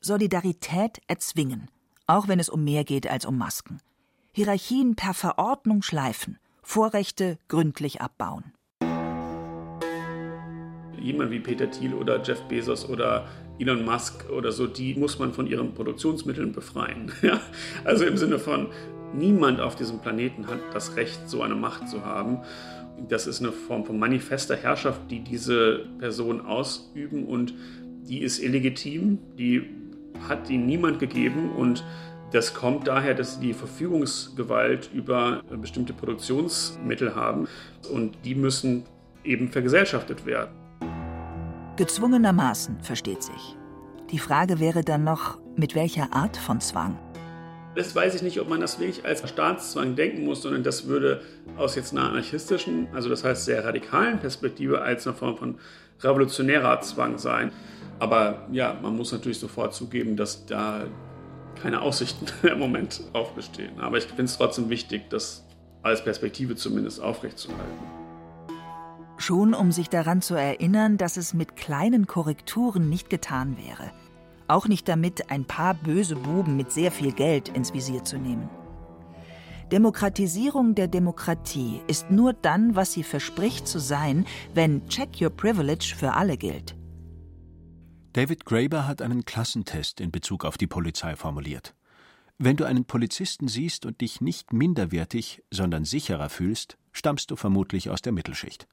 Solidarität erzwingen, auch wenn es um mehr geht als um Masken. Hierarchien per Verordnung schleifen, Vorrechte gründlich abbauen. jemand wie Peter Thiel oder Jeff Bezos oder Elon Musk oder so, die muss man von ihren Produktionsmitteln befreien. Also im Sinne von, niemand auf diesem Planeten hat das Recht, so eine Macht zu haben. Das ist eine Form von manifester Herrschaft, die diese Personen ausüben und die ist illegitim, die hat ihnen niemand gegeben und das kommt daher, dass sie die Verfügungsgewalt über bestimmte Produktionsmittel haben und die müssen eben vergesellschaftet werden. Gezwungenermaßen, versteht sich. Die Frage wäre dann noch, mit welcher Art von Zwang? Das weiß ich nicht, ob man das wirklich als Staatszwang denken muss, sondern das würde aus jetzt einer anarchistischen, also das heißt sehr radikalen Perspektive als eine Form von revolutionärer Zwang sein. Aber ja, man muss natürlich sofort zugeben, dass da keine Aussichten im Moment aufbestehen. Aber ich finde es trotzdem wichtig, das als Perspektive zumindest aufrechtzuerhalten. Schon um sich daran zu erinnern, dass es mit kleinen Korrekturen nicht getan wäre. Auch nicht damit, ein paar böse Buben mit sehr viel Geld ins Visier zu nehmen. Demokratisierung der Demokratie ist nur dann, was sie verspricht zu sein, wenn Check Your Privilege für alle gilt. David Graeber hat einen Klassentest in Bezug auf die Polizei formuliert. Wenn du einen Polizisten siehst und dich nicht minderwertig, sondern sicherer fühlst, stammst du vermutlich aus der Mittelschicht.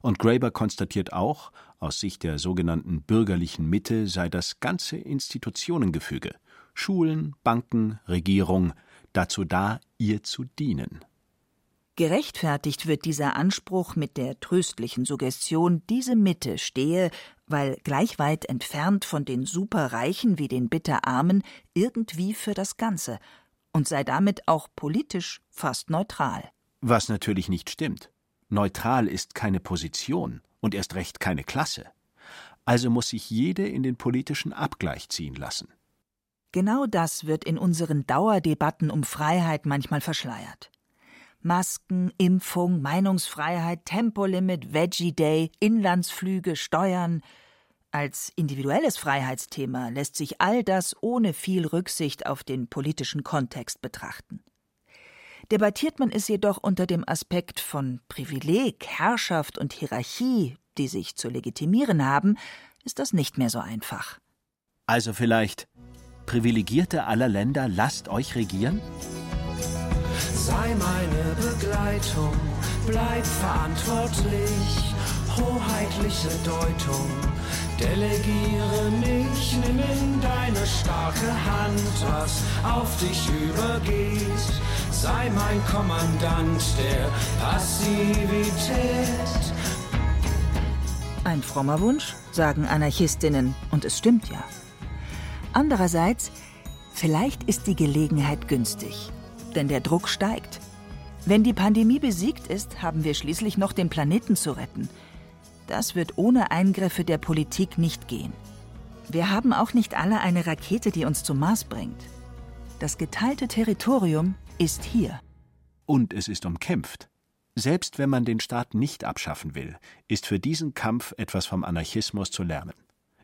Und Graeber konstatiert auch, aus Sicht der sogenannten bürgerlichen Mitte sei das ganze Institutionengefüge Schulen, Banken, Regierung dazu da, ihr zu dienen. Gerechtfertigt wird dieser Anspruch mit der tröstlichen Suggestion, diese Mitte stehe, weil gleich weit entfernt von den Superreichen wie den Bitterarmen, irgendwie für das Ganze und sei damit auch politisch fast neutral. Was natürlich nicht stimmt. Neutral ist keine Position und erst recht keine Klasse. Also muss sich jede in den politischen Abgleich ziehen lassen. Genau das wird in unseren Dauerdebatten um Freiheit manchmal verschleiert. Masken, Impfung, Meinungsfreiheit, Tempolimit, Veggie Day, Inlandsflüge, Steuern. Als individuelles Freiheitsthema lässt sich all das ohne viel Rücksicht auf den politischen Kontext betrachten. Debattiert man es jedoch unter dem Aspekt von Privileg, Herrschaft und Hierarchie, die sich zu legitimieren haben, ist das nicht mehr so einfach. Also vielleicht Privilegierte aller Länder, lasst euch regieren? Sei meine Begleitung, bleib verantwortlich, hoheitliche Deutung. Delegiere mich, nimm in deine starke Hand, was auf dich übergeht. Sei mein Kommandant der Passivität. Ein frommer Wunsch, sagen Anarchistinnen, und es stimmt ja. Andererseits, vielleicht ist die Gelegenheit günstig denn der Druck steigt. Wenn die Pandemie besiegt ist, haben wir schließlich noch den Planeten zu retten. Das wird ohne Eingriffe der Politik nicht gehen. Wir haben auch nicht alle eine Rakete, die uns zum Mars bringt. Das geteilte Territorium ist hier. Und es ist umkämpft. Selbst wenn man den Staat nicht abschaffen will, ist für diesen Kampf etwas vom Anarchismus zu lernen.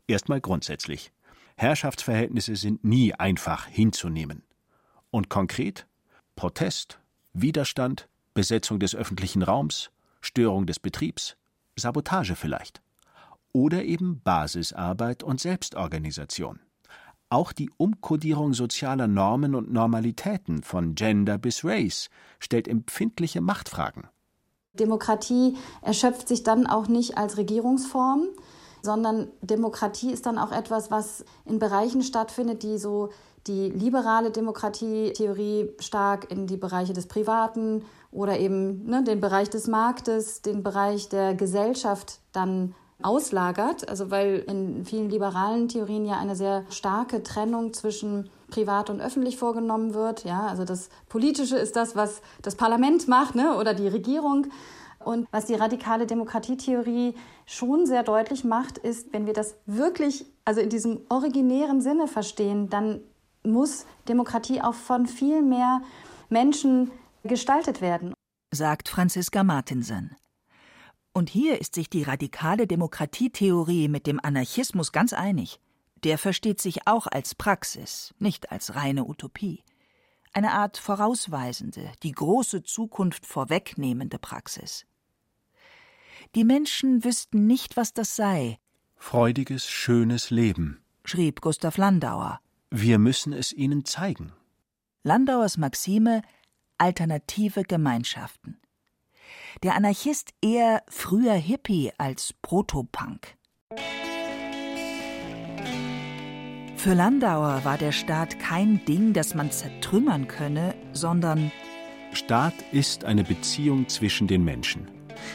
Erstmal grundsätzlich. Herrschaftsverhältnisse sind nie einfach hinzunehmen. Und konkret Protest, Widerstand, Besetzung des öffentlichen Raums, Störung des Betriebs, Sabotage vielleicht. Oder eben Basisarbeit und Selbstorganisation. Auch die Umkodierung sozialer Normen und Normalitäten von Gender bis Race stellt empfindliche Machtfragen. Demokratie erschöpft sich dann auch nicht als Regierungsform, sondern Demokratie ist dann auch etwas, was in Bereichen stattfindet, die so die liberale Demokratietheorie stark in die Bereiche des Privaten oder eben ne, den Bereich des Marktes, den Bereich der Gesellschaft dann auslagert. Also weil in vielen liberalen Theorien ja eine sehr starke Trennung zwischen privat und öffentlich vorgenommen wird. Ja, also das Politische ist das, was das Parlament macht ne, oder die Regierung. Und was die radikale Demokratietheorie schon sehr deutlich macht, ist, wenn wir das wirklich, also in diesem originären Sinne verstehen, dann muss Demokratie auch von viel mehr Menschen gestaltet werden. Sagt Franziska Martinsen. Und hier ist sich die radikale Demokratietheorie mit dem Anarchismus ganz einig. Der versteht sich auch als Praxis, nicht als reine Utopie. Eine Art vorausweisende, die große Zukunft vorwegnehmende Praxis. Die Menschen wüssten nicht, was das sei. Freudiges, schönes Leben, schrieb Gustav Landauer. Wir müssen es ihnen zeigen. Landauers Maxime alternative Gemeinschaften. Der Anarchist eher früher Hippie als Protopunk. Für Landauer war der Staat kein Ding, das man zertrümmern könne, sondern Staat ist eine Beziehung zwischen den Menschen,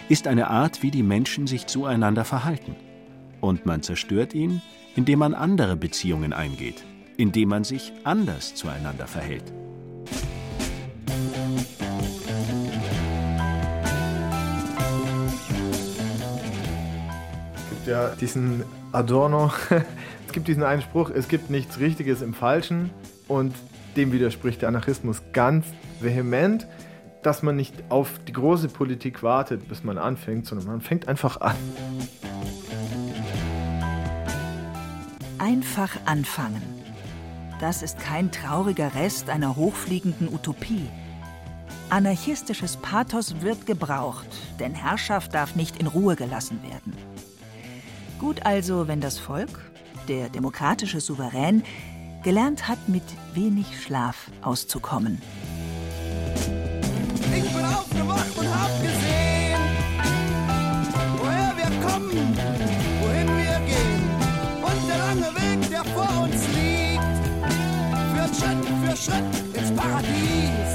ist eine Art, wie die Menschen sich zueinander verhalten. Und man zerstört ihn, indem man andere Beziehungen eingeht, indem man sich anders zueinander verhält. Es gibt ja diesen Adorno, es gibt diesen einen Spruch, es gibt nichts Richtiges im Falschen und dem widerspricht der Anarchismus ganz vehement, dass man nicht auf die große Politik wartet, bis man anfängt, sondern man fängt einfach an. Einfach anfangen. Das ist kein trauriger Rest einer hochfliegenden Utopie. Anarchistisches Pathos wird gebraucht, denn Herrschaft darf nicht in Ruhe gelassen werden. Gut also, wenn das Volk, der demokratische Souverän, gelernt hat, mit wenig Schlaf auszukommen. Schritt ins Paradies.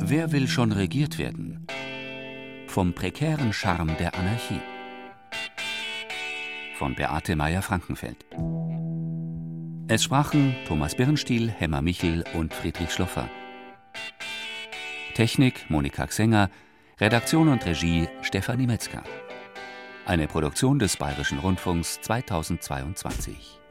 Wer will schon regiert werden? Vom prekären Charme der Anarchie. Von Beate Meyer-Frankenfeld. Es sprachen Thomas Birnstiel, Hemmer Michel und Friedrich Schloffer. Technik Monika Xenger, Redaktion und Regie Stefanie Metzger. Eine Produktion des Bayerischen Rundfunks 2022.